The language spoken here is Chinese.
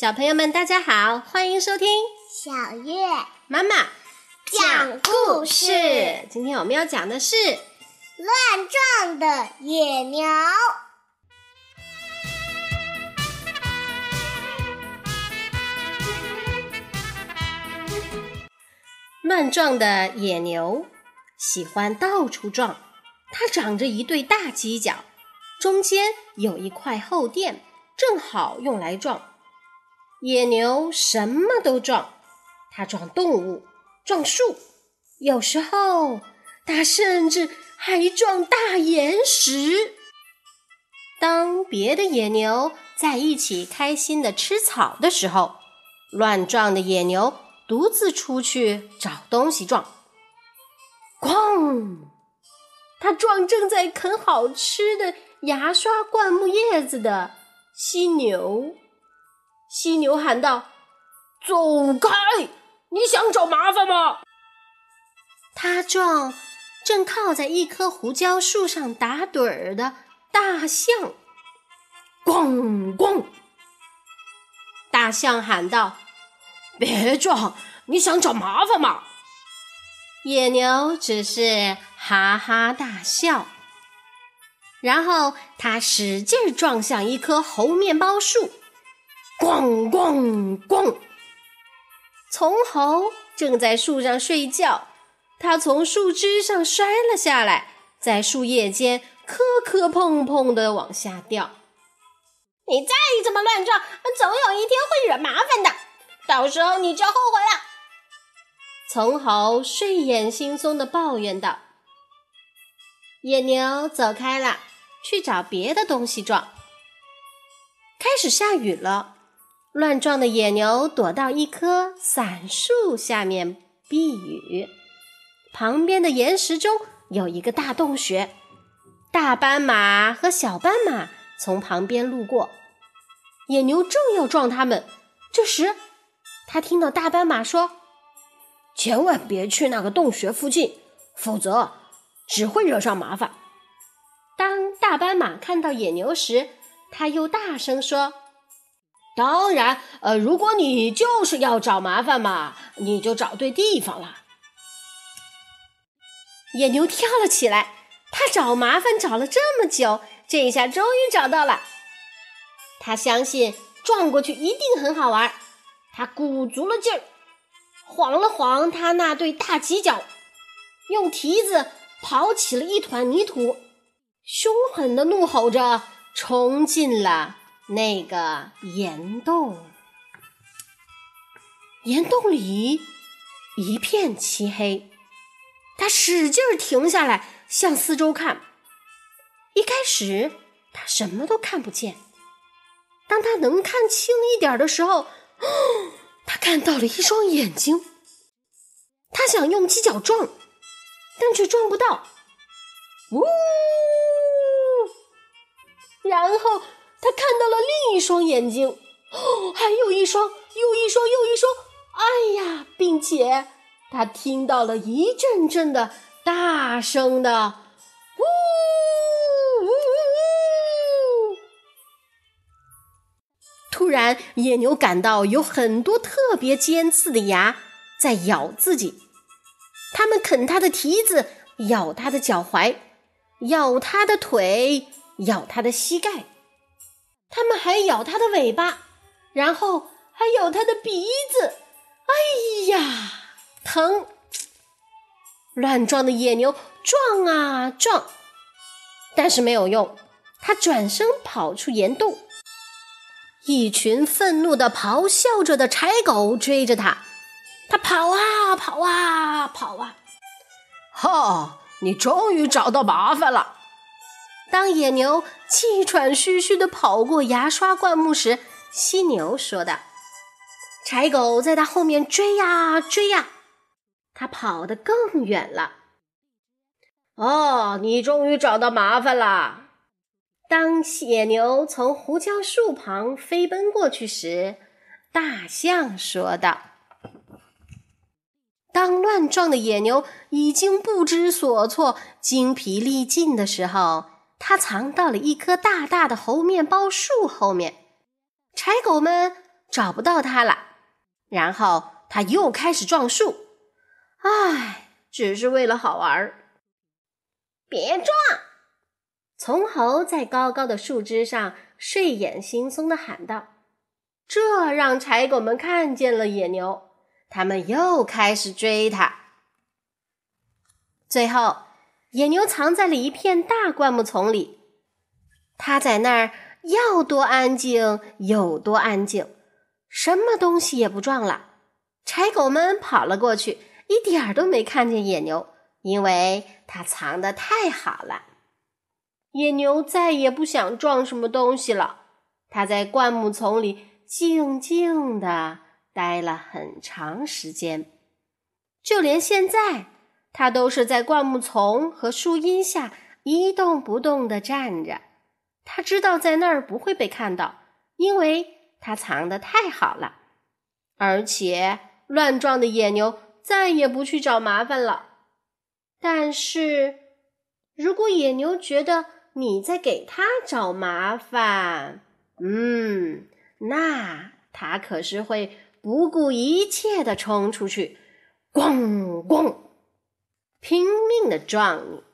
小朋友们，大家好，欢迎收听小月妈妈讲故事。今天我们要讲的是乱撞的野牛。乱撞的野牛，喜欢到处撞。它长着一对大犄角，中间有一块厚垫，正好用来撞。野牛什么都撞，它撞动物，撞树，有时候它甚至还撞大岩石。当别的野牛在一起开心的吃草的时候，乱撞的野牛独自出去找东西撞。咣！它撞正在啃好吃的牙刷灌木叶子的犀牛。犀牛喊道：“走开！你想找麻烦吗？”他撞正靠在一棵胡椒树上打盹儿的大象。咣咣！大象喊道：“别撞！你想找麻烦吗？”野牛只是哈哈大笑，然后他使劲撞向一棵猴面包树。咣咣咣！从猴正在树上睡觉，它从树枝上摔了下来，在树叶间磕磕碰碰的往下掉。你再这么乱撞，总有一天会惹麻烦的，到时候你就后悔了。从猴睡眼惺忪的抱怨道。野牛走开了，去找别的东西撞。开始下雨了。乱撞的野牛躲到一棵伞树下面避雨，旁边的岩石中有一个大洞穴。大斑马和小斑马从旁边路过，野牛正要撞它们，这时他听到大斑马说：“千万别去那个洞穴附近，否则只会惹上麻烦。”当大斑马看到野牛时，他又大声说。当然，呃，如果你就是要找麻烦嘛，你就找对地方了。野牛跳了起来，他找麻烦找了这么久，这一下终于找到了。他相信撞过去一定很好玩，他鼓足了劲儿，晃了晃他那对大犄角，用蹄子刨起了一团泥土，凶狠的怒吼着冲进了。那个岩洞，岩洞里一片漆黑。他使劲停下来，向四周看。一开始，他什么都看不见。当他能看清一点的时候，他看到了一双眼睛。他想用犄角撞，但却撞不到。呜！然后。他看到了另一双眼睛，哦，还有一双，又一双，又一双，哎呀！并且他听到了一阵阵的大声的“呜呜呜呜”。突然，野牛感到有很多特别尖刺的牙在咬自己，它们啃它的蹄子，咬它的脚踝，咬它的腿，咬它的膝盖。它们还咬它的尾巴，然后还咬它的鼻子。哎呀，疼！乱撞的野牛撞啊撞，但是没有用。它转身跑出岩洞，一群愤怒的咆哮着的柴狗追着它。它跑啊跑啊跑啊！哈，你终于找到麻烦了！当野牛气喘吁吁地跑过牙刷灌木时，犀牛说道：“柴狗在它后面追呀追呀，它跑得更远了。”哦，你终于找到麻烦了！当野牛从胡椒树旁飞奔过去时，大象说道：“当乱撞的野牛已经不知所措、精疲力尽的时候。”他藏到了一棵大大的猴面包树后面，柴狗们找不到它了。然后他又开始撞树，唉，只是为了好玩儿。别撞！从猴在高高的树枝上睡眼惺忪的喊道。这让柴狗们看见了野牛，他们又开始追它。最后，野牛藏在了一片大灌木丛里，它在那儿要多安静有多安静，什么东西也不撞了。柴狗们跑了过去，一点儿都没看见野牛，因为它藏得太好了。野牛再也不想撞什么东西了，它在灌木丛里。静静地待了很长时间，就连现在，它都是在灌木丛和树荫下一动不动地站着。它知道在那儿不会被看到，因为它藏得太好了。而且，乱撞的野牛再也不去找麻烦了。但是，如果野牛觉得你在给它找麻烦，嗯。那他可是会不顾一切的冲出去，咣咣，拼命的撞你。